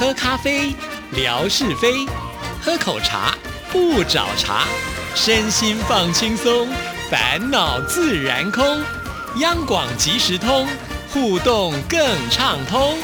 喝咖啡，聊是非；喝口茶，不找茬。身心放轻松，烦恼自然空。央广即时通，互动更畅通。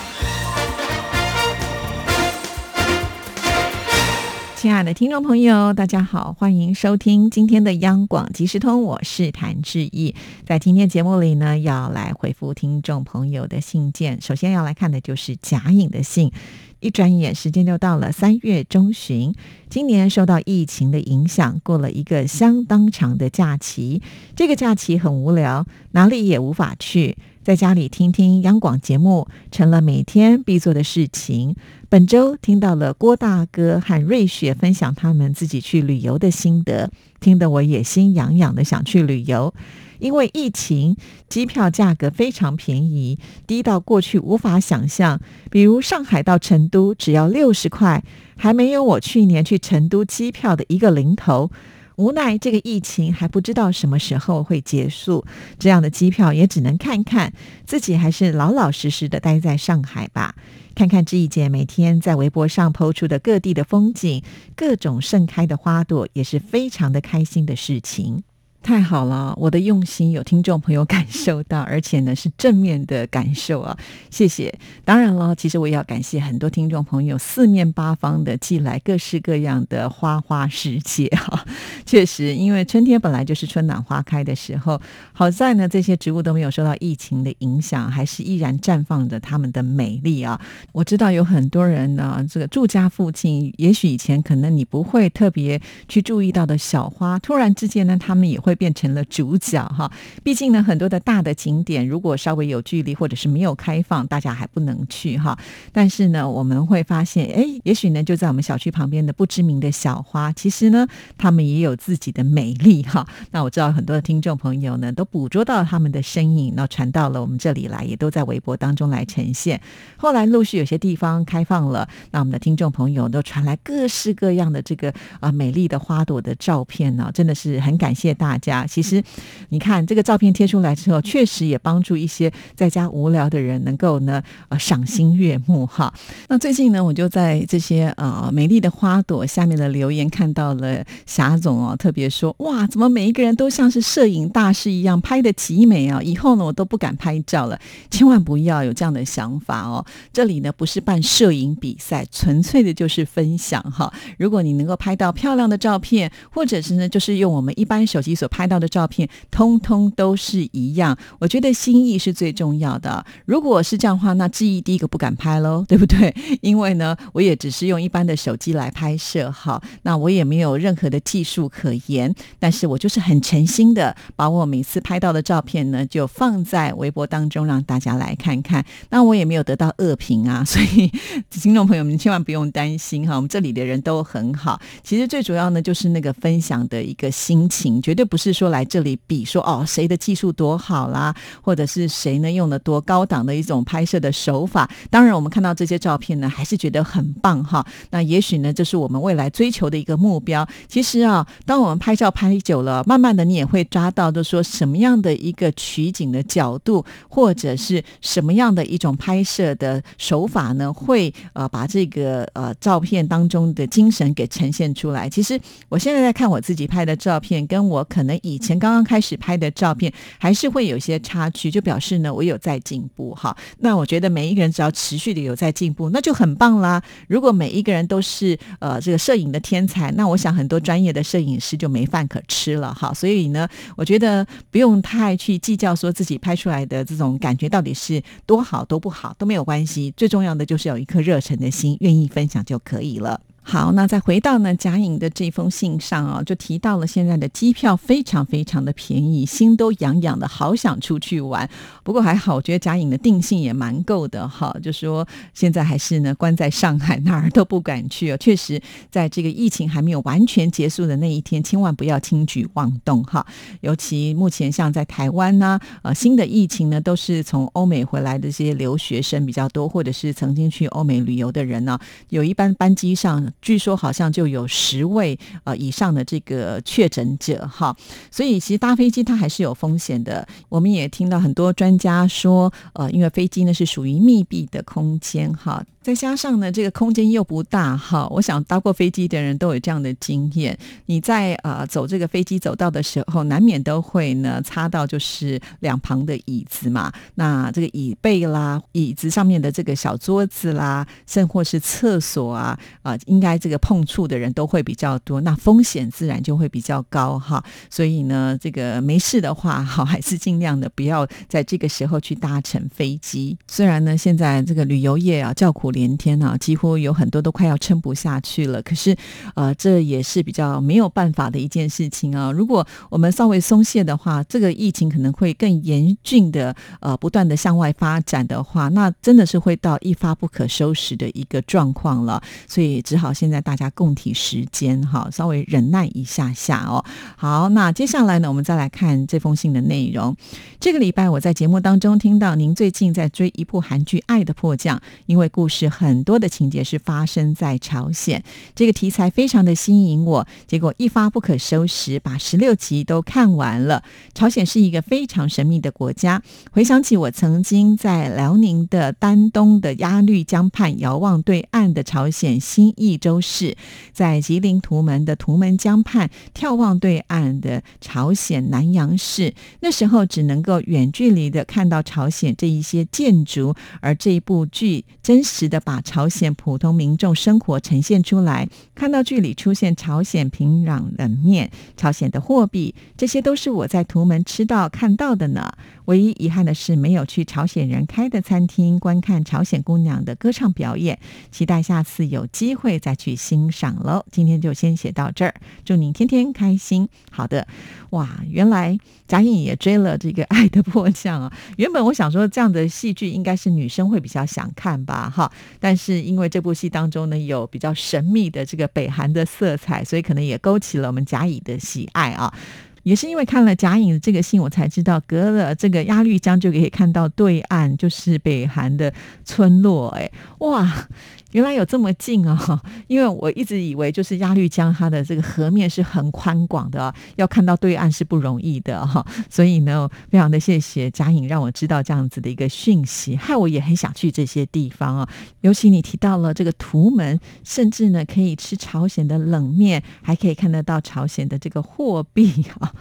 亲爱的听众朋友，大家好，欢迎收听今天的央广即时通，我是谭志毅。在今天节目里呢，要来回复听众朋友的信件。首先要来看的就是贾颖的信。一转眼，时间就到了三月中旬。今年受到疫情的影响，过了一个相当长的假期。这个假期很无聊，哪里也无法去，在家里听听央广节目，成了每天必做的事情。本周听到了郭大哥和瑞雪分享他们自己去旅游的心得，听得我也心痒痒的，想去旅游。因为疫情，机票价格非常便宜，低到过去无法想象。比如上海到成都只要六十块，还没有我去年去成都机票的一个零头。无奈这个疫情还不知道什么时候会结束，这样的机票也只能看看。自己还是老老实实的待在上海吧，看看志毅姐每天在微博上抛出的各地的风景，各种盛开的花朵，也是非常的开心的事情。太好了，我的用心有听众朋友感受到，而且呢是正面的感受啊，谢谢。当然了，其实我也要感谢很多听众朋友四面八方的寄来各式各样的花花世界哈。确实，因为春天本来就是春暖花开的时候，好在呢这些植物都没有受到疫情的影响，还是依然绽放着它们的美丽啊。我知道有很多人呢，这个住家附近，也许以前可能你不会特别去注意到的小花，突然之间呢，他们也会。变成了主角哈，毕竟呢，很多的大的景点如果稍微有距离或者是没有开放，大家还不能去哈。但是呢，我们会发现，哎，也许呢，就在我们小区旁边的不知名的小花，其实呢，他们也有自己的美丽哈。那我知道很多的听众朋友呢，都捕捉到他们的身影，那传到了我们这里来，也都在微博当中来呈现。后来陆续有些地方开放了，那我们的听众朋友都传来各式各样的这个啊美丽的花朵的照片呢，真的是很感谢大家。家其实，你看这个照片贴出来之后，确实也帮助一些在家无聊的人能够呢呃赏心悦目哈。那最近呢，我就在这些呃美丽的花朵下面的留言看到了霞总哦，特别说哇，怎么每一个人都像是摄影大师一样拍的极美啊！以后呢，我都不敢拍照了，千万不要有这样的想法哦。这里呢不是办摄影比赛，纯粹的就是分享哈。如果你能够拍到漂亮的照片，或者是呢就是用我们一般手机所拍到的照片，通通都是一样。我觉得心意是最重要的。如果是这样的话，那志毅第一个不敢拍喽，对不对？因为呢，我也只是用一般的手机来拍摄，好，那我也没有任何的技术可言。但是我就是很诚心的，把我每次拍到的照片呢，就放在微博当中，让大家来看看。那我也没有得到恶评啊，所以听众朋友们千万不用担心哈，我们这里的人都很好。其实最主要呢，就是那个分享的一个心情，绝对不不。是说来这里比说哦，谁的技术多好啦，或者是谁呢用的多高档的一种拍摄的手法。当然，我们看到这些照片呢，还是觉得很棒哈。那也许呢，这是我们未来追求的一个目标。其实啊，当我们拍照拍久了，慢慢的你也会抓到，就说什么样的一个取景的角度，或者是什么样的一种拍摄的手法呢，会呃把这个呃照片当中的精神给呈现出来。其实我现在在看我自己拍的照片，跟我可。可能以前刚刚开始拍的照片，还是会有一些差距，就表示呢，我有在进步哈。那我觉得每一个人只要持续的有在进步，那就很棒啦。如果每一个人都是呃这个摄影的天才，那我想很多专业的摄影师就没饭可吃了哈。所以呢，我觉得不用太去计较说自己拍出来的这种感觉到底是多好多不好都没有关系，最重要的就是有一颗热忱的心，愿意分享就可以了。好，那再回到呢贾颖的这封信上啊，就提到了现在的机票非常非常的便宜，心都痒痒的，好想出去玩。不过还好，我觉得贾颖的定性也蛮够的哈，就说现在还是呢关在上海，哪儿都不敢去哦。确实，在这个疫情还没有完全结束的那一天，千万不要轻举妄动哈。尤其目前像在台湾呢，呃，新的疫情呢都是从欧美回来的这些留学生比较多，或者是曾经去欧美旅游的人呢，有一班班机上。据说好像就有十位呃以上的这个确诊者哈，所以其实搭飞机它还是有风险的。我们也听到很多专家说，呃，因为飞机呢是属于密闭的空间哈。再加上呢，这个空间又不大哈，我想搭过飞机的人都有这样的经验。你在呃走这个飞机走道的时候，难免都会呢擦到就是两旁的椅子嘛。那这个椅背啦、椅子上面的这个小桌子啦，甚或是厕所啊啊，应该这个碰触的人都会比较多，那风险自然就会比较高哈。所以呢，这个没事的话，好 还是尽量的不要在这个时候去搭乘飞机。虽然呢，现在这个旅游业啊叫苦。连天啊，几乎有很多都快要撑不下去了。可是，呃，这也是比较没有办法的一件事情啊。如果我们稍微松懈的话，这个疫情可能会更严峻的，呃，不断的向外发展的话，那真的是会到一发不可收拾的一个状况了。所以，只好现在大家共体时间，哈，稍微忍耐一下下哦。好，那接下来呢，我们再来看这封信的内容。这个礼拜我在节目当中听到您最近在追一部韩剧《爱的迫降》，因为故事。很多的情节是发生在朝鲜，这个题材非常的吸引我，结果一发不可收拾，把十六集都看完了。朝鲜是一个非常神秘的国家，回想起我曾经在辽宁的丹东的鸭绿江畔遥望对岸的朝鲜新义州市，在吉林图门的图门江畔眺望对岸的朝鲜南阳市，那时候只能够远距离的看到朝鲜这一些建筑，而这一部剧真实的。把朝鲜普通民众生活呈现出来，看到剧里出现朝鲜平壤冷面、朝鲜的货币，这些都是我在图门吃到看到的呢。唯一遗憾的是，没有去朝鲜人开的餐厅观看朝鲜姑娘的歌唱表演。期待下次有机会再去欣赏喽。今天就先写到这儿，祝您天天开心。好的，哇，原来贾颖也追了这个《爱的迫降》啊。原本我想说，这样的戏剧应该是女生会比较想看吧，哈。但是因为这部戏当中呢，有比较神秘的这个北韩的色彩，所以可能也勾起了我们甲乙的喜爱啊。也是因为看了甲乙的这个信，我才知道隔了这个鸭绿江就可以看到对岸，就是北韩的村落。哎，哇！原来有这么近啊！因为我一直以为就是鸭绿江它的这个河面是很宽广的，要看到对岸是不容易的哈。所以呢，非常的谢谢嘉颖让我知道这样子的一个讯息，害我也很想去这些地方啊。尤其你提到了这个图门，甚至呢可以吃朝鲜的冷面，还可以看得到朝鲜的这个货币啊。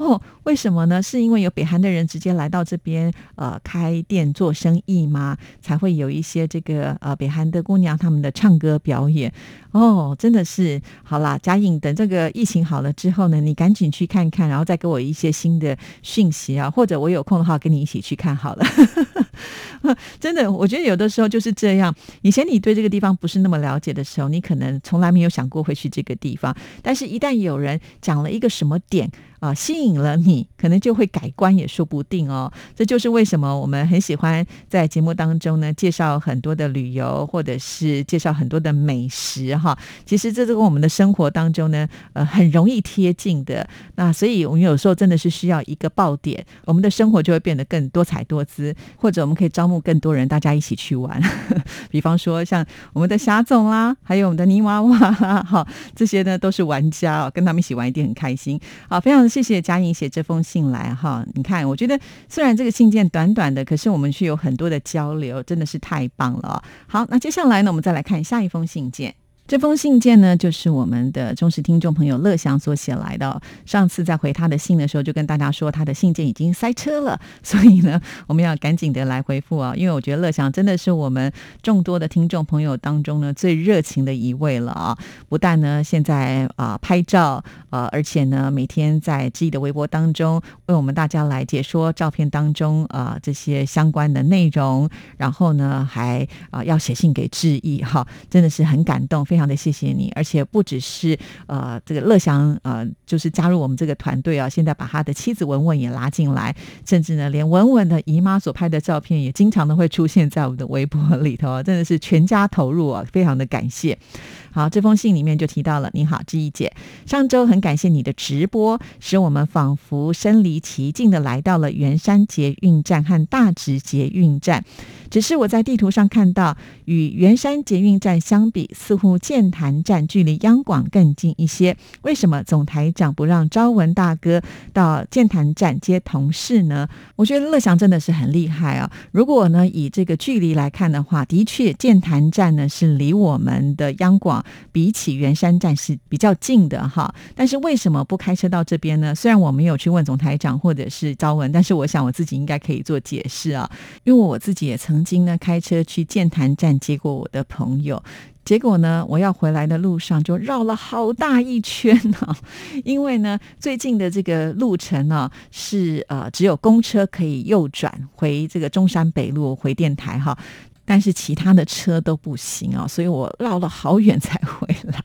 哦，为什么呢？是因为有北韩的人直接来到这边，呃，开店做生意吗？才会有一些这个呃北韩的姑娘他们的唱歌表演。哦，真的是好啦，嘉颖，等这个疫情好了之后呢，你赶紧去看看，然后再给我一些新的讯息啊，或者我有空的话跟你一起去看好了。真的，我觉得有的时候就是这样。以前你对这个地方不是那么了解的时候，你可能从来没有想过会去这个地方，但是一旦有人讲了一个什么点。啊，吸引了你，可能就会改观也说不定哦。这就是为什么我们很喜欢在节目当中呢，介绍很多的旅游，或者是介绍很多的美食哈。其实这是跟我们的生活当中呢，呃，很容易贴近的。那所以我们有时候真的是需要一个爆点，我们的生活就会变得更多彩多姿，或者我们可以招募更多人，大家一起去玩。比方说像我们的霞总啦，还有我们的泥娃娃啦，哈，这些呢都是玩家哦，跟他们一起玩一定很开心。好，非常。谢谢嘉颖写这封信来哈，你看，我觉得虽然这个信件短短的，可是我们却有很多的交流，真的是太棒了。好，那接下来呢，我们再来看下一封信件。这封信件呢，就是我们的忠实听众朋友乐祥所写来的。上次在回他的信的时候，就跟大家说他的信件已经塞车了，所以呢，我们要赶紧的来回复啊。因为我觉得乐祥真的是我们众多的听众朋友当中呢最热情的一位了啊！不但呢现在啊拍照啊，而且呢每天在自己的微博当中为我们大家来解说照片当中啊这些相关的内容，然后呢还啊要写信给致意哈，真的是很感动，非常。非常的谢谢你，而且不只是呃这个乐祥呃，就是加入我们这个团队啊，现在把他的妻子文文也拉进来，甚至呢连文文的姨妈所拍的照片也经常的会出现在我们的微博里头，真的是全家投入啊，非常的感谢。好，这封信里面就提到了，你好，志毅姐，上周很感谢你的直播，使我们仿佛身临其境的来到了圆山捷运站和大直捷运站。只是我在地图上看到，与圆山捷运站相比，似乎建潭站距离央广更近一些。为什么总台长不让昭文大哥到建潭站接同事呢？我觉得乐祥真的是很厉害啊！如果呢以这个距离来看的话，的确建潭站呢是离我们的央广比起圆山站是比较近的哈。但是为什么不开车到这边呢？虽然我没有去问总台长或者是招文，但是我想我自己应该可以做解释啊，因为我自己也曾经呢开车去建潭站接过我的朋友。结果呢，我要回来的路上就绕了好大一圈呢，因为呢，最近的这个路程呢是呃只有公车可以右转回这个中山北路回电台哈。但是其他的车都不行啊，所以我绕了好远才回来。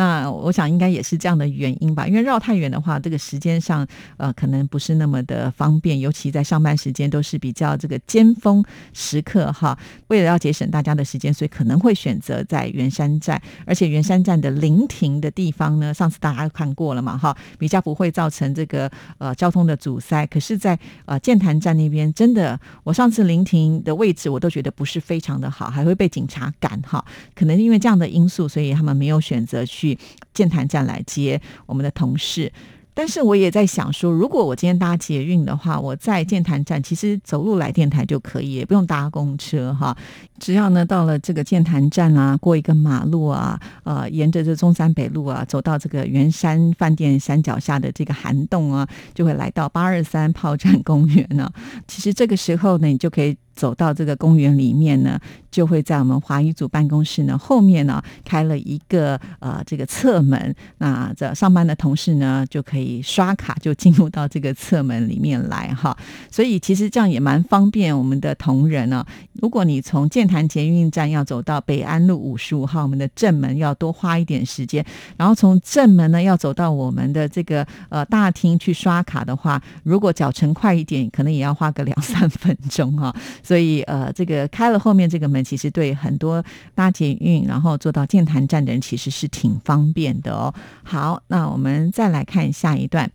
那我想应该也是这样的原因吧，因为绕太远的话，这个时间上呃可能不是那么的方便，尤其在上班时间都是比较这个尖峰时刻哈。为了要节省大家的时间，所以可能会选择在圆山站，而且圆山站的临停的地方呢，上次大家看过了嘛哈，比较不会造成这个呃交通的阻塞。可是，在呃建潭站那边，真的我上次临停的位置，我都觉得不是。非常的好，还会被警察赶哈，可能因为这样的因素，所以他们没有选择去建潭站来接我们的同事。但是我也在想说，如果我今天搭捷运的话，我在建潭站其实走路来电台就可以，也不用搭公车哈。只要呢到了这个建潭站啊，过一个马路啊，呃，沿着这中山北路啊，走到这个圆山饭店山脚下的这个涵洞啊，就会来到八二三炮战公园呢。其实这个时候呢，你就可以。走到这个公园里面呢，就会在我们华语组办公室呢后面呢开了一个呃这个侧门，那这上班的同事呢就可以刷卡就进入到这个侧门里面来哈。所以其实这样也蛮方便我们的同仁呢。如果你从建潭捷运站要走到北安路五十五号我们的正门，要多花一点时间，然后从正门呢要走到我们的这个呃大厅去刷卡的话，如果脚程快一点，可能也要花个两三分钟哈。所以，呃，这个开了后面这个门，其实对很多搭捷运然后坐到建潭站的人，其实是挺方便的哦。好，那我们再来看下一段。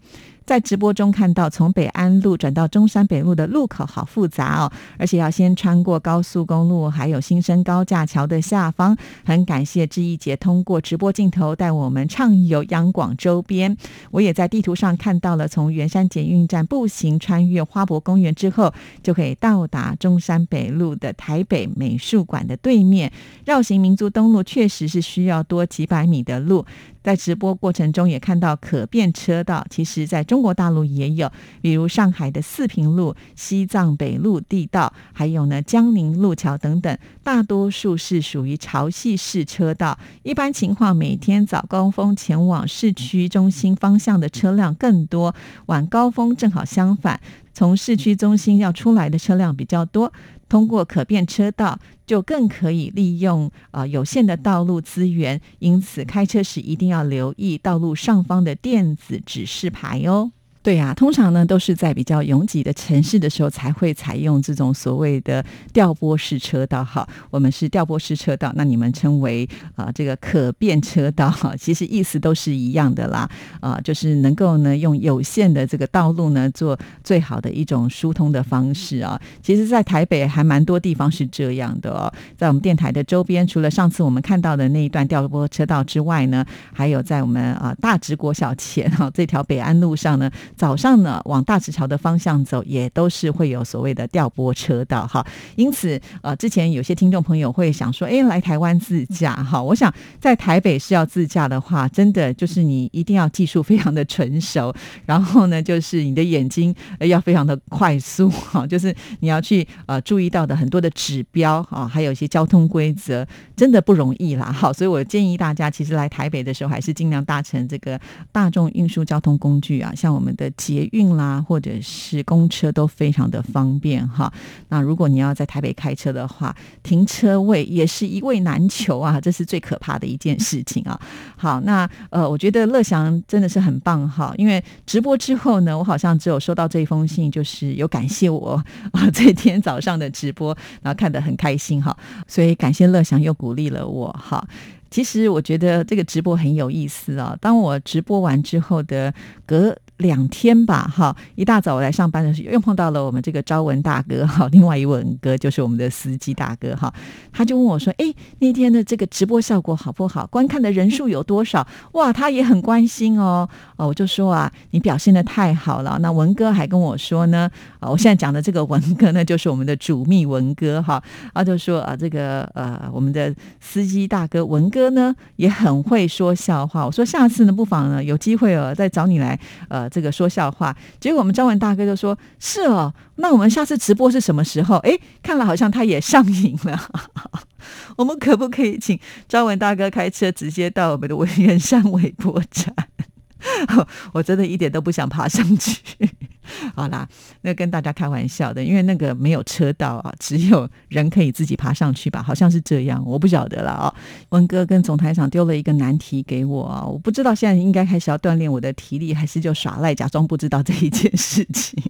在直播中看到，从北安路转到中山北路的路口好复杂哦，而且要先穿过高速公路，还有新生高架桥的下方。很感谢志毅姐通过直播镜头带我们畅游央广周边。我也在地图上看到了，从圆山捷运站步行穿越花博公园之后，就可以到达中山北路的台北美术馆的对面。绕行民族东路确实是需要多几百米的路。在直播过程中也看到可变车道，其实在中国大陆也有，比如上海的四平路、西藏北路地道，还有呢江宁路桥等等，大多数是属于潮汐式车道。一般情况，每天早高峰前往市区中心方向的车辆更多，晚高峰正好相反，从市区中心要出来的车辆比较多。通过可变车道，就更可以利用啊有限的道路资源，因此开车时一定要留意道路上方的电子指示牌哦。对呀，通常呢都是在比较拥挤的城市的时候才会采用这种所谓的调拨式车道哈。我们是调拨式车道，那你们称为啊这个可变车道哈，其实意思都是一样的啦啊，就是能够呢用有限的这个道路呢做最好的一种疏通的方式啊。其实，在台北还蛮多地方是这样的哦，在我们电台的周边，除了上次我们看到的那一段调拨车道之外呢，还有在我们啊大直国小前哈这条北安路上呢。早上呢，往大池桥的方向走，也都是会有所谓的调拨车道哈。因此，呃，之前有些听众朋友会想说，哎，来台湾自驾哈。我想在台北是要自驾的话，真的就是你一定要技术非常的纯熟，然后呢，就是你的眼睛要非常的快速哈，就是你要去呃注意到的很多的指标啊，还有一些交通规则，真的不容易啦。好，所以我建议大家，其实来台北的时候，还是尽量搭乘这个大众运输交通工具啊，像我们的。捷运啦，或者是公车都非常的方便哈。那如果你要在台北开车的话，停车位也是一位难求啊，这是最可怕的一件事情啊。好，那呃，我觉得乐祥真的是很棒哈，因为直播之后呢，我好像只有收到这一封信，就是有感谢我啊，这天早上的直播，然后看得很开心哈，所以感谢乐祥又鼓励了我哈。其实我觉得这个直播很有意思啊。当我直播完之后的隔两天吧，哈，一大早我来上班的时候，又碰到了我们这个招文大哥，哈，另外一位哥就是我们的司机大哥，哈，他就问我说：“哎，那天的这个直播效果好不好？观看的人数有多少？” 哇，他也很关心哦，哦，我就说啊，你表现的太好了。那文哥还跟我说呢，我现在讲的这个文哥呢，就是我们的主秘文哥，哈，他就说啊，这个呃，我们的司机大哥文哥呢，也很会说笑话。我说下次呢，不妨呢，有机会哦，再找你来，呃，这个说笑话。结果我们张文大哥就说：“是哦，那我们下次直播是什么时候？”哎，看了好像他也上瘾了。我们可不可以请张文大哥开车直接到我们的文源山微波站？我真的一点都不想爬上去。好啦，那跟大家开玩笑的，因为那个没有车道啊，只有人可以自己爬上去吧？好像是这样，我不晓得了啊。文哥跟总台长丢了一个难题给我，我不知道现在应该开始要锻炼我的体力，还是就耍赖假装不知道这一件事情。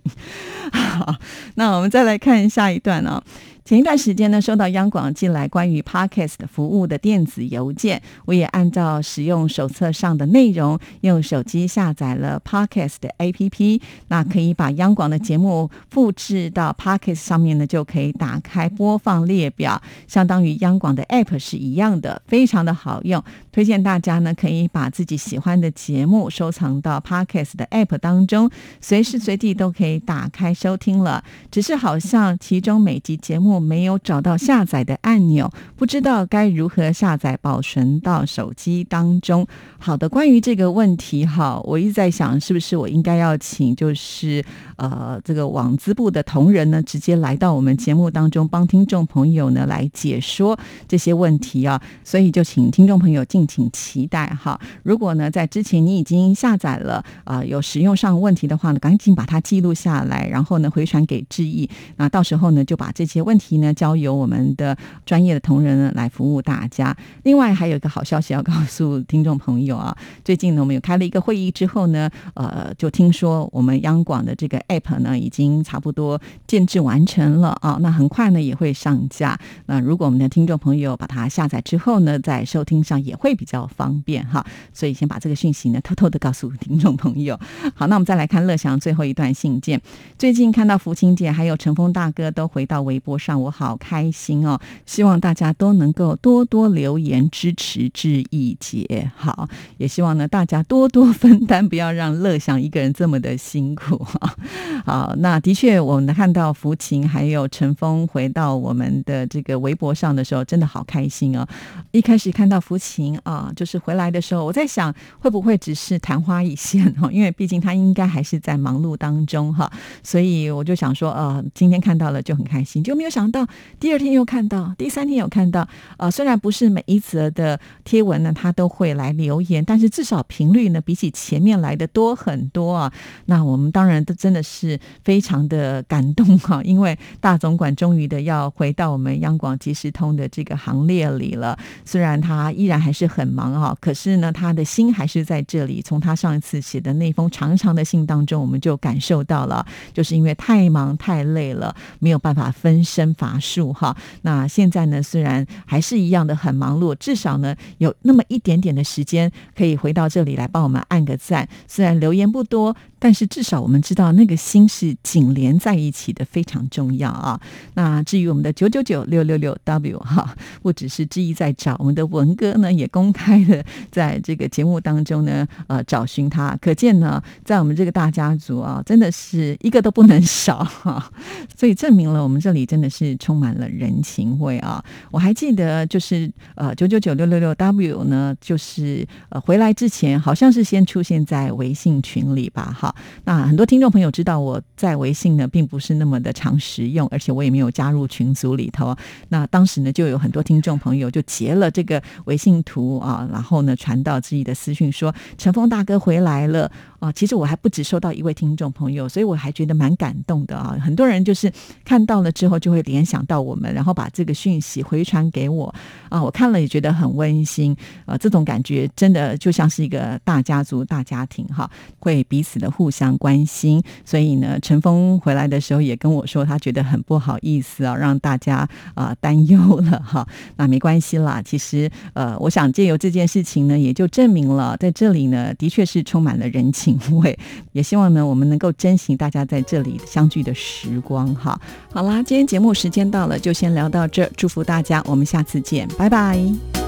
好，那我们再来看下一段啊。前一段时间呢，收到央广寄来关于 Podcast 服务的电子邮件，我也按照使用手册上的内容，用手机下载了 Podcast 的 APP。那可以把央广的节目复制到 Podcast 上面呢，就可以打开播放列表，相当于央广的 App 是一样的，非常的好用。推荐大家呢，可以把自己喜欢的节目收藏到 Podcast 的 App 当中，随时随地都可以打开收听了。只是好像其中每集节目。没有找到下载的按钮，不知道该如何下载保存到手机当中。好的，关于这个问题，哈，我一直在想，是不是我应该要请，就是呃，这个网资部的同仁呢，直接来到我们节目当中，帮听众朋友呢来解说这些问题啊。所以就请听众朋友进请期待哈。如果呢在之前你已经下载了啊，有使用上问题的话呢，赶紧把它记录下来，然后呢回传给志毅。那到时候呢就把这些问题。呢，交由我们的专业的同仁呢来服务大家。另外还有一个好消息要告诉听众朋友啊，最近呢我们有开了一个会议之后呢，呃，就听说我们央广的这个 app 呢已经差不多建制完成了啊，那很快呢也会上架。那如果我们的听众朋友把它下载之后呢，在收听上也会比较方便哈。所以先把这个讯息呢偷偷的告诉听众朋友。好，那我们再来看乐祥最后一段信件。最近看到福清姐还有陈峰大哥都回到微博上。我好开心哦！希望大家都能够多多留言支持志毅姐，好，也希望呢大家多多分担，不要让乐祥一个人这么的辛苦哈。好，那的确，我们看到福琴还有陈峰回到我们的这个微博上的时候，真的好开心哦。一开始看到福琴啊，就是回来的时候，我在想会不会只是昙花一现哈，因为毕竟他应该还是在忙碌当中哈，所以我就想说，呃，今天看到了就很开心，就没有想。到第二天又看到，第三天有看到，呃，虽然不是每一则的贴文呢，他都会来留言，但是至少频率呢，比起前面来的多很多啊。那我们当然都真的是非常的感动哈，因为大总管终于的要回到我们央广即时通的这个行列里了。虽然他依然还是很忙哈，可是呢，他的心还是在这里。从他上一次写的那封长长的信当中，我们就感受到了，就是因为太忙太累了，没有办法分身。乏术哈，那现在呢？虽然还是一样的很忙碌，至少呢有那么一点点的时间可以回到这里来帮我们按个赞。虽然留言不多。但是至少我们知道那个心是紧连在一起的，非常重要啊。那至于我们的九九九六六六 W 哈，不只是之一在找，我们的文哥呢也公开的在这个节目当中呢，呃，找寻他。可见呢，在我们这个大家族啊，真的是一个都不能少哈。所以证明了我们这里真的是充满了人情味啊。我还记得就是呃九九九六六六 W 呢，就是呃回来之前好像是先出现在微信群里吧，哈。那很多听众朋友知道我在微信呢，并不是那么的常使用，而且我也没有加入群组里头。那当时呢，就有很多听众朋友就截了这个微信图啊，然后呢传到自己的私讯说：“陈峰大哥回来了。”啊，其实我还不止收到一位听众朋友，所以我还觉得蛮感动的啊。很多人就是看到了之后就会联想到我们，然后把这个讯息回传给我啊。我看了也觉得很温馨啊，这种感觉真的就像是一个大家族、大家庭哈，会彼此的互相关心。所以呢，陈峰回来的时候也跟我说，他觉得很不好意思啊，让大家啊担忧了哈。那没关系啦，其实呃，我想借由这件事情呢，也就证明了在这里呢，的确是充满了人情味。也希望呢，我们能够珍惜大家在这里相聚的时光哈。好啦，今天节目时间到了，就先聊到这，祝福大家，我们下次见，拜拜。